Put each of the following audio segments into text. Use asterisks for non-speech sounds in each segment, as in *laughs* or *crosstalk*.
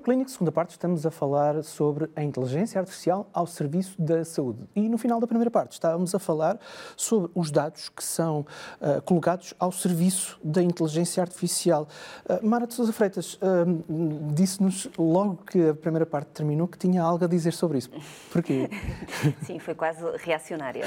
Clínico, segunda parte, estamos a falar sobre a inteligência artificial ao serviço da saúde. E no final da primeira parte estávamos a falar sobre os dados que são uh, colocados ao serviço da inteligência artificial. Uh, Mara de Sousa Freitas uh, disse-nos logo que a primeira parte terminou que tinha algo a dizer sobre isso. Porquê? *laughs* Sim, foi quase reacionária.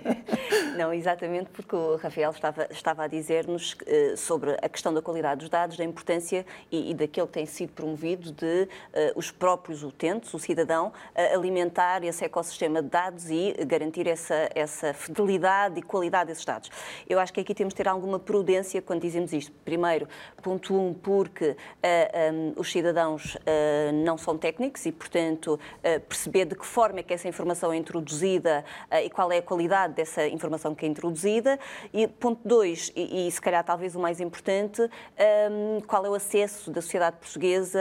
*laughs* Não, exatamente porque o Rafael estava, estava a dizer-nos sobre a questão da qualidade dos dados, da importância e, e daquilo que tem sido promovido de os próprios utentes, o cidadão, alimentar esse ecossistema de dados e garantir essa, essa fidelidade e qualidade desses dados. Eu acho que aqui temos de ter alguma prudência quando dizemos isto. Primeiro, ponto um, porque uh, eh, um, os cidadãos não são técnicos e, portanto, perceber de que forma é que essa informação é introduzida e qual é a qualidade dessa informação que é introduzida. E ponto dois, e, e se calhar talvez o mais importante, um, qual é o acesso da sociedade portuguesa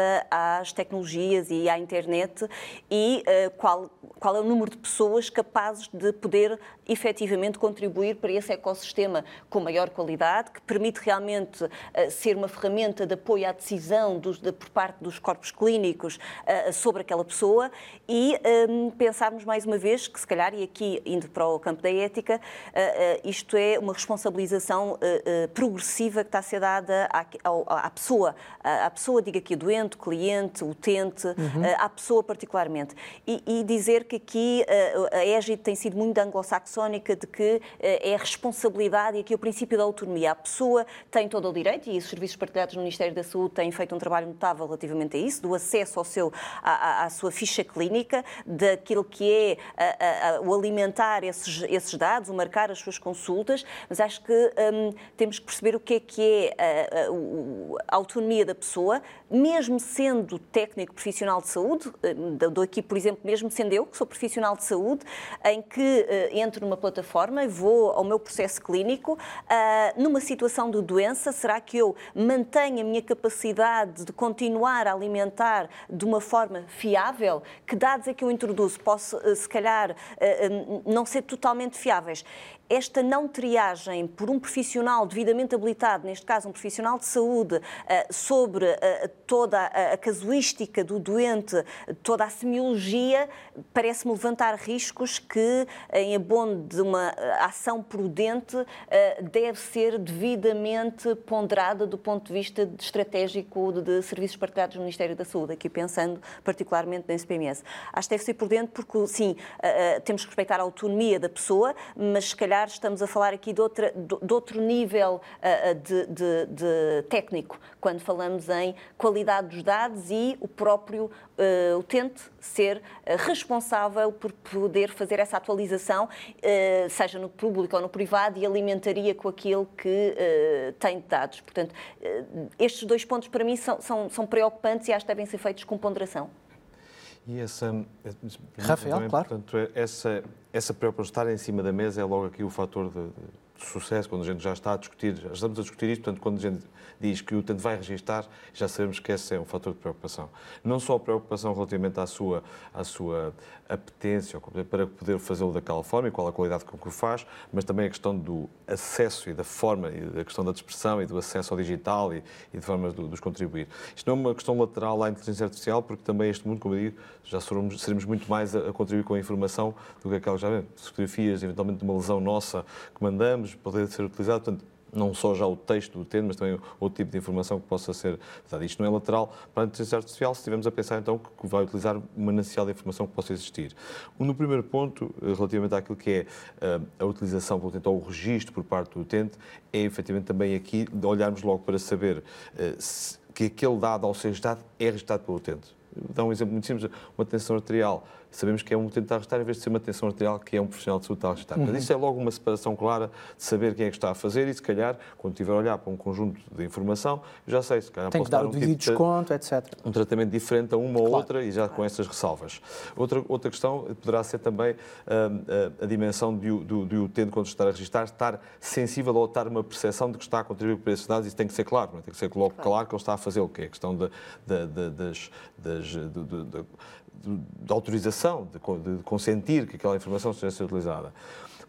às tecnologias e à internet e qual, qual é o número de pessoas capazes de poder efetivamente contribuir para esse ecossistema com maior qualidade, que permite realmente uh, ser uma ferramenta de apoio à decisão dos, de, por parte dos corpos clínicos uh, sobre aquela pessoa e um, ehm, pensarmos mais uma vez que, se calhar, e aqui indo para o campo da ética, uh, isto é uma responsabilização progressiva que está a ser dada à, à, à pessoa, à, pessoa, diga aqui, doente, cliente, utente, uhum. à pessoa particularmente. E, e dizer que aqui a égide tem sido muito anglo-saxónica de que é responsabilidade e aqui o princípio da autonomia. A pessoa tem todo o direito, e os serviços partilhados no Ministério da Saúde têm feito um trabalho notável relativamente a isso, do acesso ao seu, à, à sua ficha clínica, daquilo que é a, a, o alimentar esses, esses dados, o marcar as suas consultas, mas acho que hum, temos que perceber o que é que é a, a, autonomia da pessoa, mesmo sendo técnico profissional de saúde, hum, dou aqui, por exemplo, mesmo sendo eu, que sou profissional de saúde, em que uh, entro numa plataforma e vou ao meu processo clínico, uh, numa situação de doença, será que eu mantenho a minha capacidade de continuar a alimentar de uma forma fiável? Que dados é que eu introduzo? Posso, uh, se calhar, não ser totalmente fiáveis esta não triagem por um profissional devidamente habilitado, neste caso um profissional de saúde, eh, sobre eh, toda a casuística do doente, toda a semiologia, parece-me levantar riscos que, em abono de uma eh, ação prudente, deve ser devidamente ponderada do ponto de vista estratégico de serviços partilhados no Ministério da Saúde, aqui pensando particularmente na SPMS. Acho que deve ser prudente porque, sim, temos que respeitar a autonomia da pessoa, mas se calhar calhar estamos a falar aqui de, outra, de outro nível uh, de, de, de, técnico, quando falamos em qualidade dos dados e o próprio uh, utente ser uh, responsável por poder fazer essa atualização, seja no público ou no privado, e alimentaria com aquilo que tem de dados. Portanto, estes dois pontos para mim são, são, são preocupantes e acho que devem ser feitos com ponderação. E essa. Rafael, também, claro. Portanto, essa, essa preocupação estar em cima da mesa é logo aqui o fator de, de sucesso, quando a gente já está a discutir, já estamos a discutir isto, portanto, quando a gente diz que o utente vai registar, já sabemos que esse é um fator de preocupação. Não só a preocupação relativamente à sua, à sua apetência para poder fazê-lo daquela forma e qual a qualidade com que o faz, mas também a questão do acesso e da forma, e a questão da dispersão e do acesso ao digital e, e de formas de, de os contribuir. Isto não é uma questão lateral à inteligência artificial, porque também este mundo, como eu digo, já seremos, seremos muito mais a, a, contribuir com a informação do que aquelas já fotografias, eventualmente de uma lesão nossa que mandamos, poder ser utilizado. Portanto, não só já o texto do tema, mas também outro tipo de informação que possa ser dada. Isto não é lateral para a inteligência artificial, se estivermos a pensar então que vai utilizar uma manancial de informação que possa existir. No primeiro ponto, eh, relativamente àquilo que é eh, a utilização do utente ou o registro por parte do utente, é efetivamente também aqui olharmos logo para saber eh, que aquele dado ao ser registado é registrado pelo utente. Vou dar um exemplo muito simples, uma tensão arterial sabemos que é um utente a arrestar em vez de ser uma atenção arterial que é um profissional de saúde a arrestar. Uhum. Mas isso é logo uma separação clara de saber quem é que está a fazer e, se calhar, quando estiver a olhar para um conjunto de informação, já sei, se calhar Tem que dar, dar um devido tipo desconto, etc. Um tratamento diferente a uma claro. ou outra e já com essas ressalvas. Outra, outra questão poderá ser também uh, a dimensão do, do, do utente, quando está a registrar, estar sensível ou ter uma percepção de que está a contribuir para esses dados. Isso tem que ser claro, é? tem que ser logo claro. claro que ele está a fazer o que é a questão de, de, de, das, das, de, de autorização, de, de, consentir que aquela informação seja utilizada.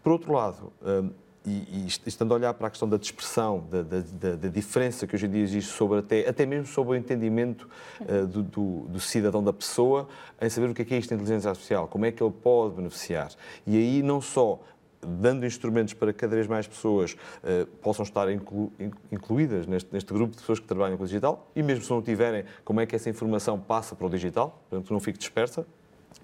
Por outro lado, hum, e, e, estando a olhar para a questão da dispersão, da, da, da, diferença que hoje em dia existe sobre até, até mesmo sobre o entendimento uh, do, do, do, cidadão, da pessoa, em saber o que é, que é isto inteligência artificial, como é que ele pode beneficiar. E aí não só dando instrumentos para que cada vez mais pessoas uh, possam estar inclu, incluídas neste, neste, grupo de pessoas que trabalham com o digital, e mesmo se não tiverem, como é que essa informação passa para o digital, portanto não fique dispersa,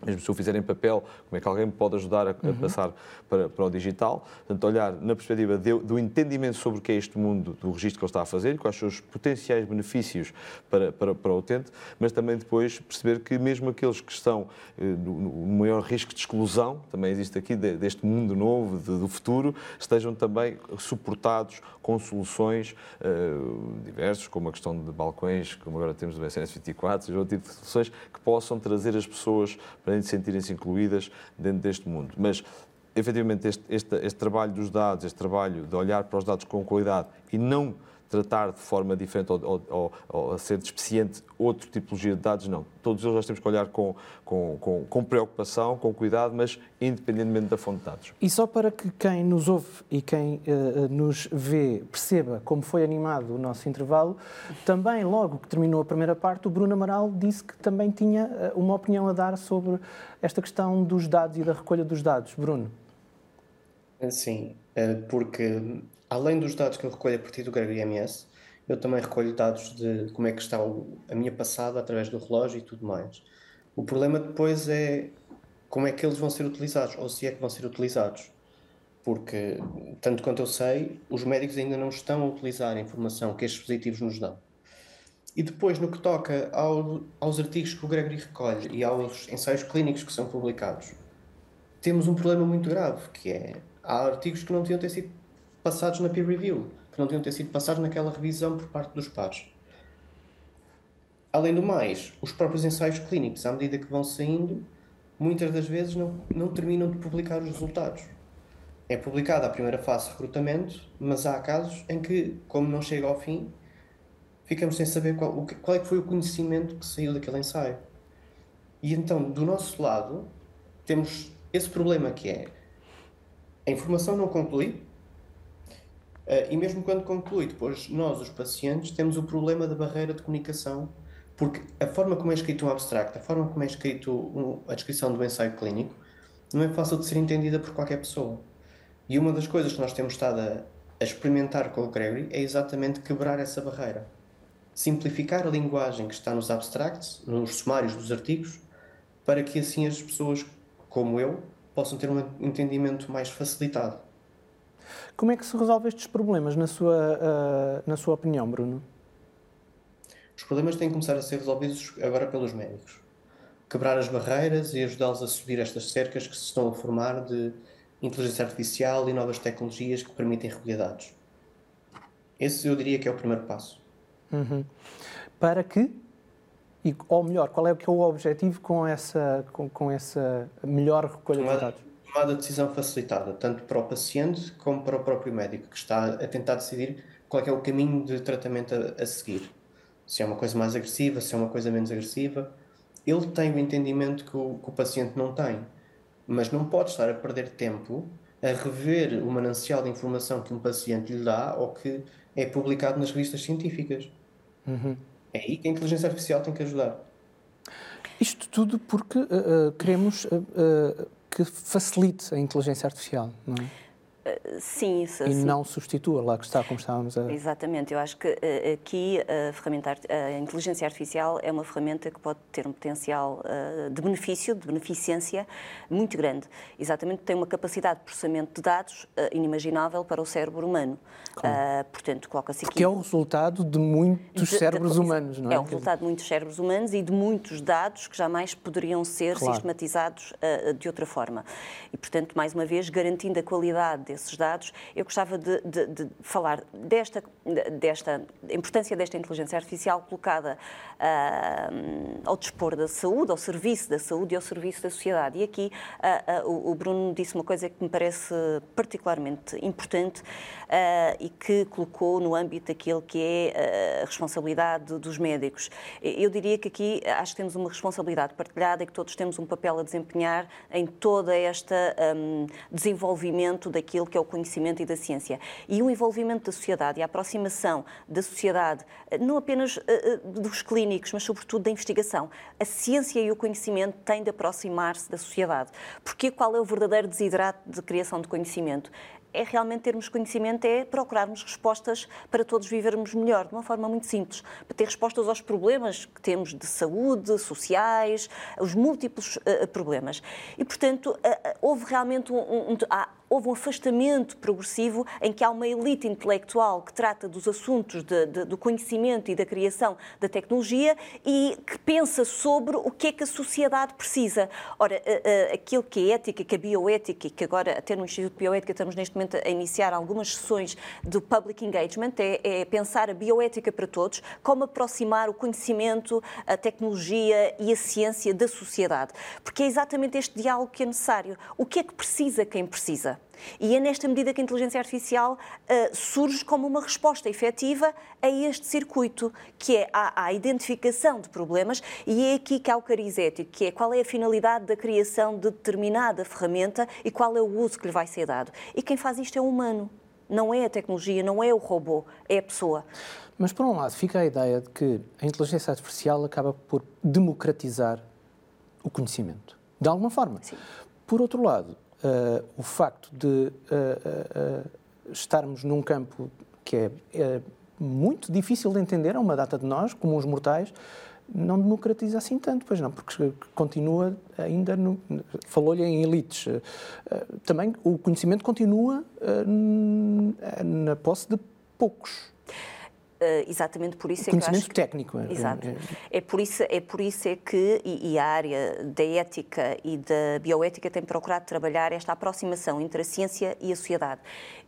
mesmo se o fizer em papel, como é que alguém pode ajudar a, uhum. passar para, para, o digital. Portanto, olhar na perspectiva de, do entendimento sobre o que é este mundo do registro que ele está a fazer, quais são os potenciais benefícios para, para, para o utente, mas também depois perceber que mesmo aqueles que estão eh, no, no, maior risco de exclusão, também existe aqui de, deste mundo novo, de, do futuro, estejam também suportados com soluções uh, diversas, como a questão de balcões, como agora temos do SNS 24, seja outro tipo de soluções que possam trazer as pessoas para sentirem-se incluídas dentro deste mundo. Mas, efetivamente, este, este, este trabalho dos dados, este trabalho de olhar para os dados com qualidade e não tratar de forma diferente ou, ou, ou, a ser despeciente outro tipologia de dados, não. Todos eles nós temos que olhar com, com, com, com, preocupação, com cuidado, mas independentemente da fonte de dados. E só para que quem nos ouve e quem uh, nos vê perceba como foi animado o nosso intervalo, também logo que terminou a primeira parte, o Bruno Amaral disse que também tinha uh, uma opinião a dar sobre esta questão dos dados e da recolha dos dados. Bruno. Sim, porque além dos dados que eu recolho a partir do Gregory MS, eu também recolho dados de como é que está a minha passada através do relógio e tudo mais. O problema depois é como é que eles vão ser utilizados, ou se é que vão ser utilizados. Porque, tanto quanto eu sei, os médicos ainda não estão a utilizar a informação que estes dispositivos nos dão. E depois, no que toca ao, aos artigos que o Gregory recolhe e aos ensaios clínicos que são publicados, temos um problema muito grave, que é há artigos que não deviam ter sido passados na peer review, que não deviam ter sido passados naquela revisão por parte dos pares. Além do mais, os próprios ensaios clínicos, à medida que vão saindo, muitas das vezes não, não terminam de publicar os resultados. É publicada a primeira fase de recrutamento, mas há casos em que, como não chega ao fim, ficamos sem saber qual, qual é que foi o conhecimento que saiu daquele ensaio. E então, do nosso lado, temos esse problema que é a informação não conclui, e mesmo quando conclui, depois nós, os pacientes, temos o problema da barreira de comunicação, porque a forma como é escrito um abstract, a forma como é escrito a descrição do ensaio clínico, não é fácil de ser entendida por qualquer pessoa. E uma das coisas que nós temos estado a, a experimentar com o Gregory é exatamente quebrar essa barreira. Simplificar a linguagem que está nos abstracts, nos sumários dos artigos, para que assim as pessoas, como eu, possam ter um entendimento mais facilitado. Como é que se resolve estes problemas, na sua, uh, na sua opinião, Bruno? Os problemas têm que começar a ser resolvidos agora pelos médicos. Quebrar as barreiras e ajudá-los a subir estas cercas que se estão a formar de inteligência artificial e novas tecnologias que permitem recolher dados. Esse eu diria que é o primeiro passo. Uhum. Para que, e, ou melhor, qual é, que é o objetivo com essa, com, com essa melhor recolha de dados? Tomada de decisão facilitada, tanto para o paciente como para o próprio médico, que está a tentar decidir qual é, é o caminho de tratamento a, a, seguir. Se é uma coisa mais agressiva, se é uma coisa menos agressiva. Ele tem o entendimento que o, que o paciente não tem, mas não pode estar a perder tempo a rever o manancial de informação que um paciente lhe dá ou que é publicado nas revistas científicas. Uhum. É aí que a inteligência artificial tem que ajudar. Isto tudo porque uh, uh, queremos uh, que facilite a inteligência artificial, não é? Sim, isso, E sim. não substitua lá que está, como estávamos a... Exatamente, eu acho que uh, aqui a ferramenta, a inteligência artificial é uma ferramenta que pode ter um potencial uh, de benefício, de beneficência muito grande. Exatamente, tem uma capacidade de processamento de dados uh, inimaginável para o cérebro humano. Claro. portanto, coloca-se aqui... Porque é o resultado de muitos de, cérebros de, humanos, não é? É o resultado de muitos cérebros humanos e de muitos dados que jamais poderiam ser claro. sistematizados de outra forma. E, portanto, mais uma vez, garantindo a qualidade desse esses dados, eu gostava de, de, de falar desta, desta importância desta inteligência artificial colocada uh, ao dispor da saúde, ao serviço da saúde e ao serviço da sociedade. E aqui uh, uh, o Bruno disse uma coisa que me parece particularmente importante e que colocou no âmbito daquilo que é a responsabilidade dos médicos. Eu diria que aqui acho que temos uma responsabilidade partilhada e que todos temos um papel a desempenhar em toda esta um, desenvolvimento daquilo que é o conhecimento e da ciência. E o envolvimento da sociedade e a aproximação da sociedade, eh, não apenas uh, dos clínicos, mas sobretudo da investigação. A ciência e o conhecimento têm de aproximar-se da sociedade. Porque qual é o verdadeiro desidrato de criação de conhecimento? é realmente termos conhecimento, é procurarmos respostas para todos vivermos melhor, de uma forma muito simples, para ter respostas aos problemas que temos de saúde, sociais, os múltiplos uh, problemas. E, portanto, uh, houve realmente um, um, há, houve um afastamento progressivo em que há uma elite intelectual que trata dos assuntos de, de, do conhecimento e da criação da tecnologia e que pensa sobre o que é que a sociedade precisa. Ora, aquilo que é ética, que a bioética, e que agora até no Instituto de Bioética estamos neste momento a iniciar algumas sessões do public engagement, é, é pensar a bioética para todos, como aproximar o conhecimento, a tecnologia e a ciência da sociedade. Porque é exatamente este diálogo que é necessário. O que é que precisa quem precisa? E é nesta medida que a inteligência artificial uh, surge como uma resposta efetiva a este circuito, que é a, a, identificação de problemas, e é aqui que há o cariz ético, que é qual é a finalidade da criação de determinada ferramenta e qual é o uso que lhe vai ser dado. E quem faz isto é o humano, não é a tecnologia, não é o robô, é a pessoa. Mas, por um lado, fica a ideia de que a inteligência artificial acaba por democratizar o conhecimento, de alguma forma. Sim. Por outro lado, uh, o facto de uh, uh, estarmos num campo que é, é, muito difícil de entender a uma data de nós, como os mortais, não democratiza assim tanto, pois não, porque continua ainda, falou-lhe em elites. Também o conhecimento continua na posse de poucos. Uh, exatamente por isso é que acho que, técnico. É, exato. É, é, por isso, é por isso é que, e, e, a área da ética e da bioética tem procurado trabalhar esta aproximação entre a ciência e a sociedade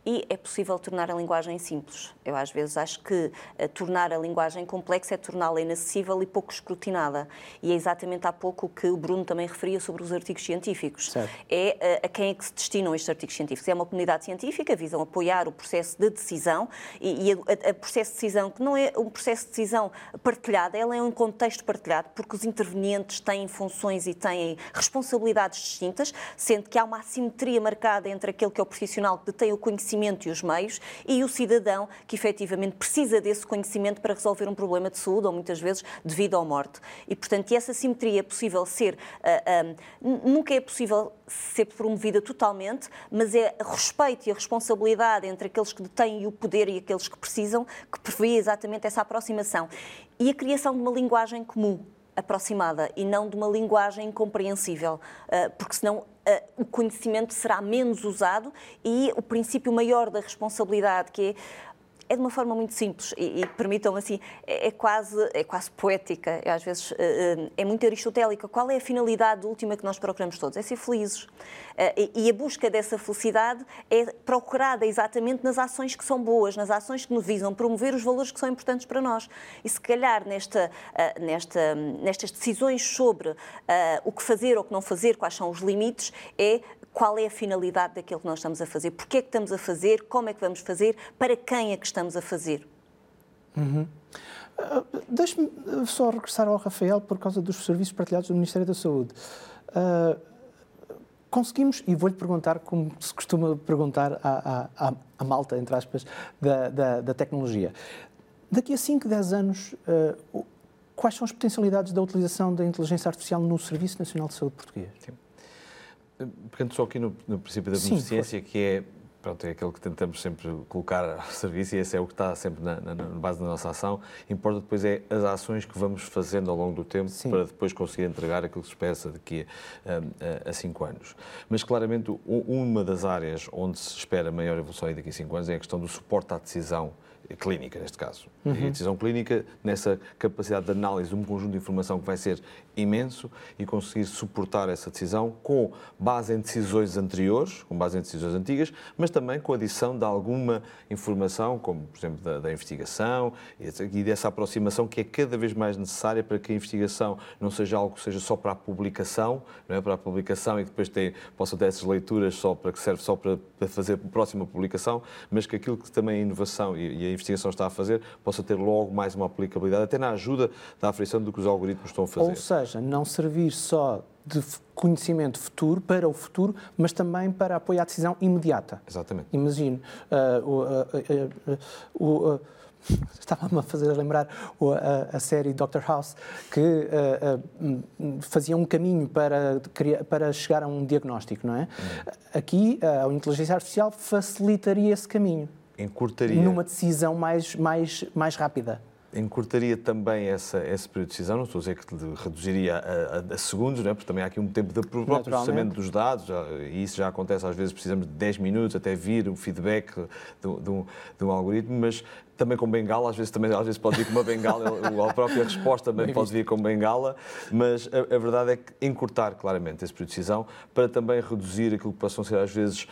e é possível tornar a linguagem simples. Eu às vezes acho que uh, tornar a linguagem complexa é torná-la inacessível e pouco escrutinada. E é exatamente há pouco que o Bruno também referia sobre os artigos científicos. Certo. É uh, a quem é que se destinam estes artigos científicos? É uma comunidade científica, visam apoiar o processo de decisão e, e o processo de decisão que não é um processo de decisão partilhado, ela é um contexto partilhado porque os intervenientes têm funções e têm responsabilidades distintas, sendo que há uma assimetria marcada entre aquele que é o profissional que detém o conhecimento conhecimento e os meios e o cidadão que efetivamente precisa desse conhecimento para resolver um problema de saúde ou muitas vezes de vida ou morte. E, portanto, essa simetria é possível ser, uh, nunca é possível ser promovida totalmente, mas é respeito e a responsabilidade entre aqueles que detêm o poder e aqueles que precisam que prevê exatamente essa aproximação. E a criação de uma linguagem comum aproximada e não de uma linguagem incompreensível, ah, porque senão ah, o conhecimento será menos usado e o princípio maior da responsabilidade, que é é de uma forma muito simples e, e permitam assim, é, é, quase, é quase poética, é, às vezes é, é muito aristotélica. Qual é a finalidade última que nós procuramos todos? É ser felizes. Eh, e a busca dessa felicidade é procurada exatamente nas ações que são boas, nas ações que nos visam promover os valores que são importantes para nós. E se calhar nesta, nesta, nestas decisões sobre o que fazer ou o que não fazer, quais são os limites, é qual é a finalidade daquilo que nós estamos a fazer, porque é que estamos a fazer, como é que vamos fazer, para quem é que estamos a fazer. Uhum. Uh, Deixe-me só regressar ao Rafael por causa dos serviços partilhados do Ministério da Saúde. Uh, conseguimos, e vou-lhe perguntar como se costuma perguntar à, à, à malta, entre aspas, da, da, da, tecnologia. Daqui a 5, 10 anos, uh, quais são as potencialidades da utilização da inteligência artificial no Serviço Nacional de Saúde Português? Sim. Pegando só aqui no, no princípio da beneficência, que é pronto, é aquele que tentamos sempre colocar ao serviço e esse é o que está sempre na, na, na, base da nossa ação. Importa depois é as ações que vamos fazendo ao longo do tempo Sim. para depois conseguir entregar aquilo que se espera daqui a, a, a, cinco anos. Mas claramente uma das áreas onde se espera maior evolução daqui a cinco anos é a questão do suporte à decisão clínica, neste caso. Uhum. E a decisão clínica, nessa capacidade de análise de um conjunto de informação que vai ser imenso e conseguir suportar essa decisão com base em decisões anteriores, com base em decisões antigas, mas também com a adição de alguma informação, como, por exemplo, da, da investigação e dessa aproximação que é cada vez mais necessária para que a investigação não seja algo que seja só para a publicação, não é? para a publicação e depois tem, possa ter essas leituras só para que serve só para, para fazer a próxima publicação, mas que aquilo que também a inovação e, e a investigação está a fazer possa ter logo mais uma aplicabilidade, até na ajuda da aferição do que os algoritmos estão a fazer. Ou seja, não servir só de conhecimento futuro, para o futuro, mas também para apoio à decisão imediata. Exatamente. Imagino uh, uh, uh, Estava-me a fazer lembrar a, a, série Doctor House, que fazia um caminho para, para chegar a um diagnóstico, não é? Hum. Aqui, a inteligência artificial facilitaria esse caminho. Encurtaria. Numa decisão mais, mais, mais rápida. Encurtaria também essa, esse período de decisão, não estou a dizer que reduziria a, a, a segundos, não é? porque também há aqui um tempo de processamento dos dados, e isso já acontece às vezes, precisamos de 10 minutos até vir o feedback de, de, um, de um algoritmo, mas também com bengala, às vezes, também, às vezes pode vir com uma bengala, *laughs* a própria resposta também Bem pode vir com bengala, mas a, a, verdade é que encurtar claramente esse período de decisão para também reduzir aquilo que possam ser às vezes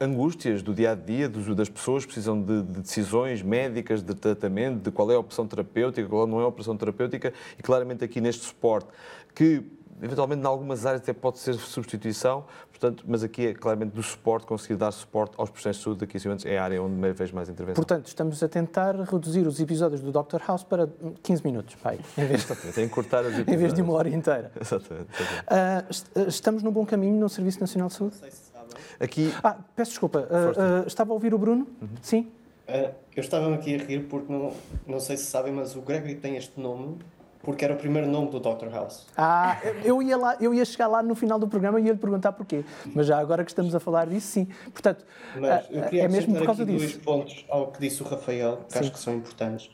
angústias do dia a dia das pessoas, precisam de, de, decisões médicas, de tratamento, de qual é a opção terapêutica, qual não é a opção terapêutica, e claramente aqui neste suporte, que eventualmente em algumas áreas até pode ser substituição, portanto, mas aqui é claramente do suporte, conseguir dar suporte aos processos de saúde daqui a é a área onde me vejo mais intervenção. Portanto, estamos a tentar reduzir os episódios do Dr. House para 15 minutos, pai, em vez, de, cortar os *laughs* em vez de uma hora inteira. Exatamente. exatamente. Uh, estamos no bom caminho no Serviço Nacional de Saúde? Aqui... Ah, peço desculpa, uh, uh, estava a ouvir o Bruno? Uhum. Sim? Uh, eu estava aqui a rir porque não, não sei se sabem, mas o Gregory tem este nome porque era o primeiro nome do Dr. House. Ah, eu ia, lá, eu ia chegar lá no final do programa e ia lhe perguntar porquê. Mas já agora que estamos a falar disso, sim. Portanto, mas eu queria é mesmo por causa aqui disso. dois pontos ao que disse o Rafael, que sim. acho que são importantes.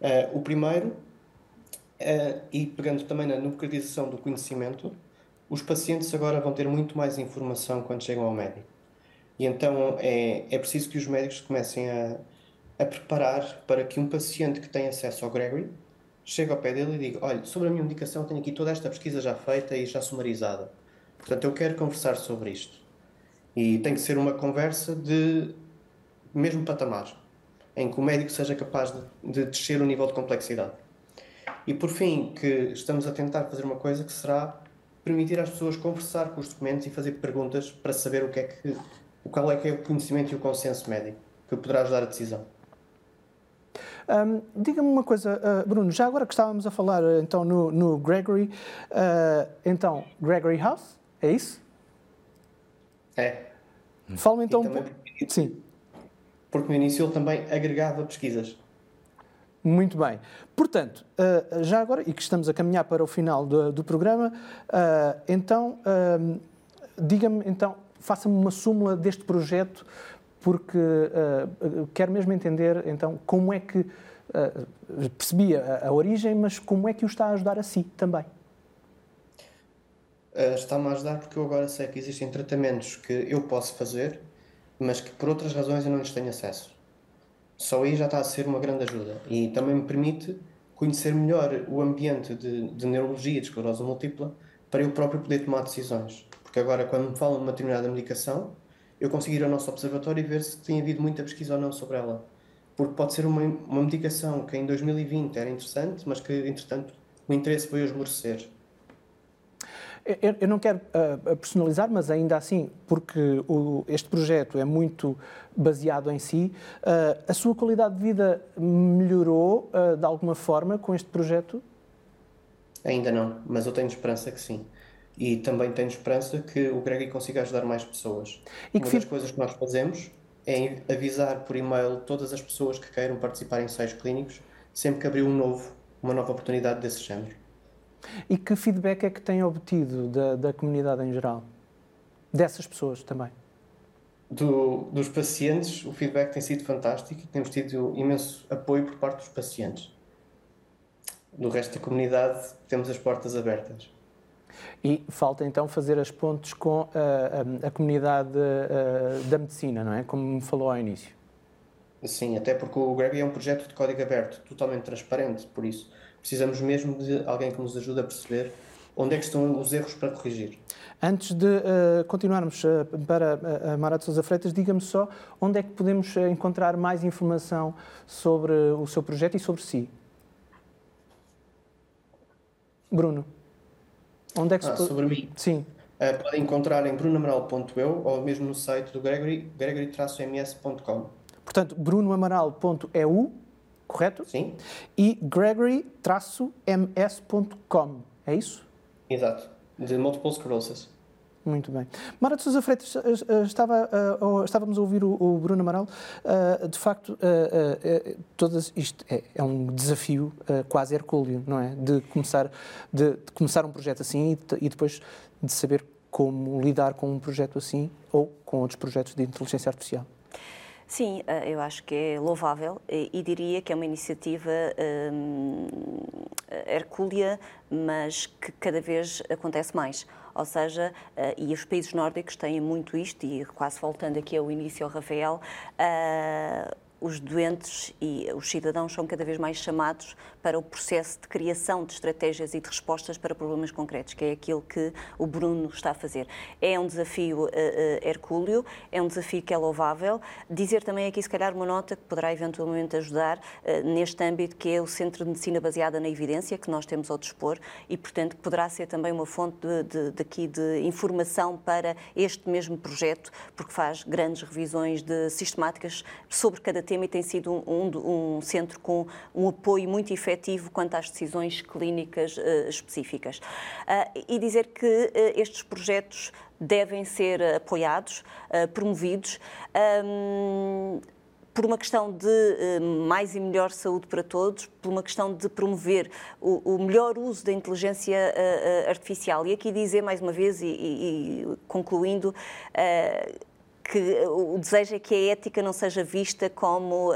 Uh, o primeiro, uh, e pegando também na democratização do conhecimento, os pacientes agora vão ter muito mais informação quando chegam ao médico. E então é, é preciso que os médicos comecem a, a preparar para que um paciente que tem acesso ao Gregory chegue ao pé dele e diga: Olha, sobre a minha medicação, tenho aqui toda esta pesquisa já feita e já sumarizada. Portanto, eu quero conversar sobre isto. E tem que ser uma conversa de mesmo patamar, em que o médico seja capaz de, de descer o nível de complexidade. E por fim, que estamos a tentar fazer uma coisa que será permitir às pessoas conversar com os documentos e fazer perguntas para saber o que é que, qual é que é o conhecimento e o consenso médico que poderá ajudar a decisão. Um, Diga-me uma coisa, uh, Bruno, já agora que estávamos a falar uh, então no, no Gregory, uh, então Gregory House, é isso? É. Fala-me então. Também, Sim. Porque no início ele também agregava pesquisas. Muito bem. Portanto, uh, já agora, e que estamos a caminhar para o final do, do programa, uh, então, uh, diga-me, então, faça-me uma súmula deste projeto, porque quero mesmo entender, então, como é que, percebi a, a, origem, mas como é que o está a ajudar a si também? Está-me a ajudar porque eu agora sei que existem tratamentos que eu posso fazer, mas que por outras razões eu não lhes tenho acesso só aí já está a ser uma grande ajuda. E também me permite conhecer melhor o ambiente de, de neurologia, de esclerose múltipla, para eu próprio poder tomar decisões. Porque agora, quando me falam de uma determinada medicação, eu consigo ir ao nosso observatório e ver se tem havido muita pesquisa ou não sobre ela. Porque pode ser uma, uma medicação que em 2020 era interessante, mas que, entretanto, o interesse foi esmorecer. Eu, eu não quero uh, personalizar, mas ainda assim, porque o, este projeto é muito baseado em si, uh, a sua qualidade de vida melhorou uh, de alguma forma com este projeto? Ainda não, mas eu tenho esperança que sim. E também tenho esperança que o Gregory consiga ajudar mais pessoas. E Uma das coisas que nós fazemos é avisar por e-mail todas as pessoas que queiram participar em ensaios clínicos sempre que abrir um novo, uma nova oportunidade desse género. E que feedback é que tem obtido da, da comunidade em geral? Dessas pessoas também? Do, dos pacientes, o feedback tem sido fantástico e temos tido imenso apoio por parte dos pacientes. Do resto da comunidade, temos as portas abertas. E falta então fazer as pontes com a, a, a comunidade a, da medicina, não é? Como me falou ao início. Sim, até porque o Gregory é um projeto de código aberto, totalmente transparente, por isso precisamos mesmo de alguém que nos ajude a perceber onde é que estão os erros para corrigir. Antes de uh, continuarmos uh, para uh, a Mara de Sousa Freitas, diga-me só onde é que podemos encontrar mais informação sobre o seu projeto e sobre si. Bruno, onde é que ah, se sobre mim? Sim. podem encontrar em brunoamaral.eu ou mesmo no site do Gregory, gregory-ms.com. Portanto, brunoamaral.eu correto? Sim. E gregory-ms.com, é isso? Exato. de multiple sclerosis. Muito bem. Mara de Sousa Freitas, estava, estávamos a ouvir o, Bruno Amaral. De facto, todas, isto é, é um desafio quase hercúleo, não é? De começar, de, de começar um projeto assim e, e depois de saber como lidar com um projeto assim ou com outros projetos de inteligência artificial. Sim, eh, eu acho que é louvável e diria que é uma iniciativa hum, hercúlea, mas que cada vez acontece mais. Ou seja, uh, e os países nórdicos têm muito isto, e quase voltando aqui ao início ao Rafael, os doentes e os cidadãos são cada vez mais chamados para o processo de criação de estratégias e de respostas para problemas concretos, que é aquilo que o Bruno está a fazer. É um desafio uh, uh, hercúleo, é um desafio que é louvável. Dizer também aqui, se calhar, uma nota que poderá eventualmente ajudar uh, neste âmbito, que é o Centro de Medicina Baseada na Evidência, que nós temos ao dispor e, portanto, poderá ser também uma fonte de, de, de, aqui de informação para este mesmo projeto, porque faz grandes revisões de sistemáticas sobre cada tema e tem sido um, um, um centro com um apoio muito efetivo quanto às decisões clínicas uh, específicas. Uh, e dizer que uh, estes projetos devem ser apoiados, promovidos. Um, por uma questão de mais e melhor saúde para todos, por uma questão de promover o, melhor uso da inteligência artificial. E aqui dizer mais uma vez, e concluindo, que o desejo é que a ética não seja vista como uh,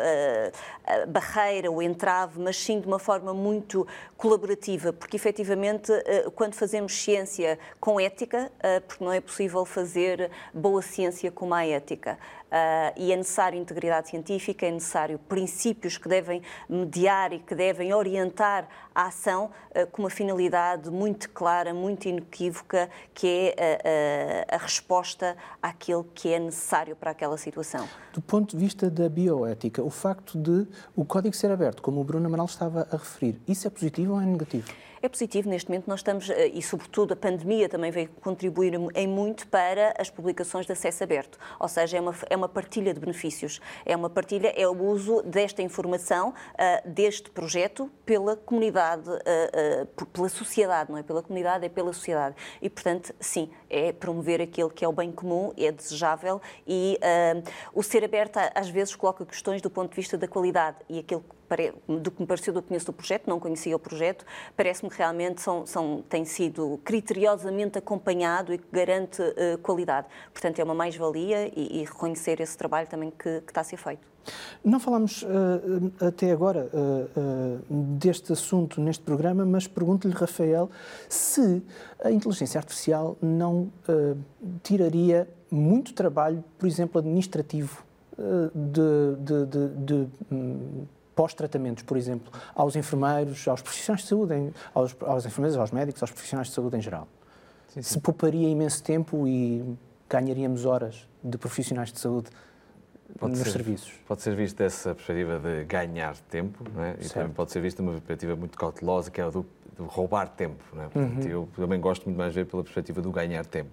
barreira ou entrave, mas sim de uma forma muito colaborativa, porque efetivamente uh, quando fazemos ciência com ética, uh, porque não é possível fazer boa ciência com má ética. Uh, e é necessário integridade científica, é necessário princípios que devem mediar e que devem orientar a ação uh, com uma finalidade muito clara, muito inequívoca, que é uh, a resposta àquilo que é necessário para aquela situação. Do ponto de vista da bioética, o facto de o código ser aberto, como o Bruno Amaral estava a referir, isso é positivo ou é negativo? É positivo. Neste momento nós estamos, eh, e sobretudo a pandemia também veio contribuir em muito para as publicações de acesso aberto. Ou seja, é uma, é uma partilha de benefícios. É uma partilha, é o uso desta informação, uh, deste projeto, pela comunidade, uh, uh, pela sociedade, não é pela comunidade, é pela sociedade. E, portanto, sim, é promover aquilo que é o bem comum, é desejável e o ser aberto às vezes coloca questões do ponto de vista da qualidade e aquilo que do que me pareceu do que conheço do projeto, não conhecia o projeto, parece-me que realmente são, são, tem sido criteriosamente acompanhado e que garante uh, qualidade. Portanto, é uma mais-valia e, e, reconhecer esse trabalho também que, que está a ser feito. Não falamos uh, até agora uh, deste assunto neste programa, mas pergunto-lhe, Rafael, se a inteligência artificial não tiraria muito trabalho, por exemplo, administrativo de, de, de, de hum, pós-tratamentos, por exemplo, aos enfermeiros, aos profissionais de saúde, aos, aos enfermeiros, aos médicos, aos profissionais de saúde em geral. Sim, sim. Se pouparia imenso tempo e ganharíamos horas de profissionais de saúde pode nos ser, serviços. Pode ser visto dessa perspectiva de ganhar tempo, não é? e também pode ser visto de uma perspectiva muito cautelosa, que é a do, do roubar tempo. Não é? Portanto, uhum. Eu também gosto muito mais de ver pela perspectiva do ganhar tempo.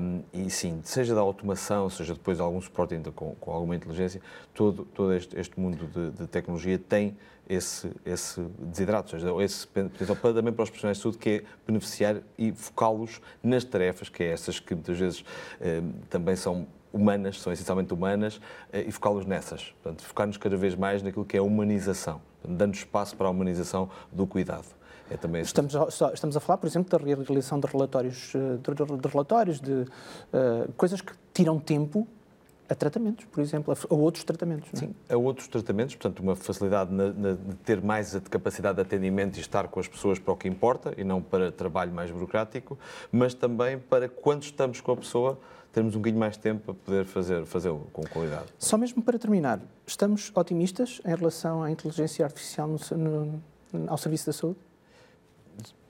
Um, e sim, seja da automação, seja depois de algum suporte ainda com, com alguma inteligência, todo, todo este, este mundo de, de, tecnologia tem esse, esse desidrato, ou seja, esse potencial também para os profissionais de saúde, que é beneficiar e focá-los nas tarefas, que é essas que muitas vezes também são humanas, são essencialmente humanas, eh, e focá-los nessas. Portanto, focar-nos cada vez mais naquilo que é a humanização, dando espaço para a humanização do cuidado. É também estamos, a, estamos a falar, por exemplo, da realização de relatórios, eh, de, de relatórios, de uh, coisas que tiram tempo a tratamentos, por exemplo, a outros tratamentos. Não é? Sim, a outros tratamentos, portanto, uma facilidade na, na, de ter mais a capacidade de atendimento e estar com as pessoas para o que importa e não para trabalho mais burocrático, mas também para quando estamos com a pessoa termos um bocadinho mais de tempo para poder fazer, fazê-lo com qualidade. Só mesmo para terminar, estamos otimistas em relação à inteligência artificial no, no, ao serviço da saúde?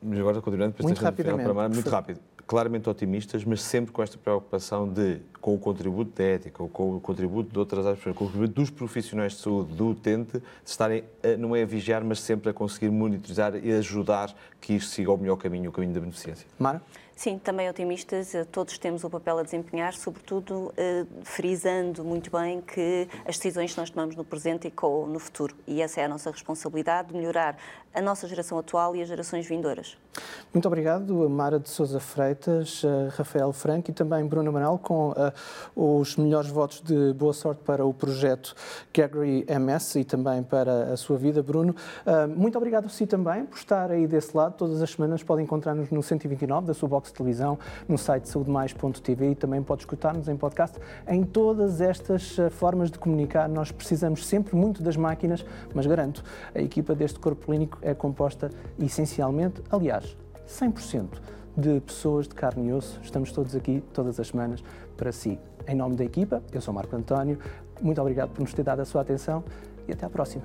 Mas agora continuando, muito rapidamente. Para muito rápido. Claramente otimistas, mas sempre com esta preocupação de, com o contributo da ética, ou com o contributo de outras áreas, com o contributo dos profissionais de saúde, do utente, de estarem, a, não é a vigiar, mas sempre a conseguir monitorizar e ajudar que isto siga o melhor caminho, o caminho da beneficência. Mara? Sim, também otimistas, eh, todos temos o papel a desempenhar, sobretudo eh, frisando muito bem que as decisões que nós tomamos no presente ecoam no futuro. E essa é a nossa responsabilidade, de melhorar a nossa geração atual e as gerações vindouras. Muito obrigado, Mara de Souza Freitas, Rafael Franco e também Bruno Manel, com uh, os melhores votos de boa sorte para o projeto Gregory MS e também para a sua vida, Bruno. Uh, muito obrigado a si também por estar aí desse lado. Todas as semanas podem encontrar-nos no 129 da sua box de televisão, no site saudemais.tv e também pode escutar-nos em podcast. Em todas estas formas de comunicar, nós precisamos sempre muito das máquinas, mas garanto, a equipa deste corpo clínico é composta essencialmente, aliás, 100% de pessoas de carne e osso. Estamos todos aqui todas as semanas para si. Em nome da equipa, eu sou Marco António. Muito obrigado por nos ter dado a sua atenção e até à próxima.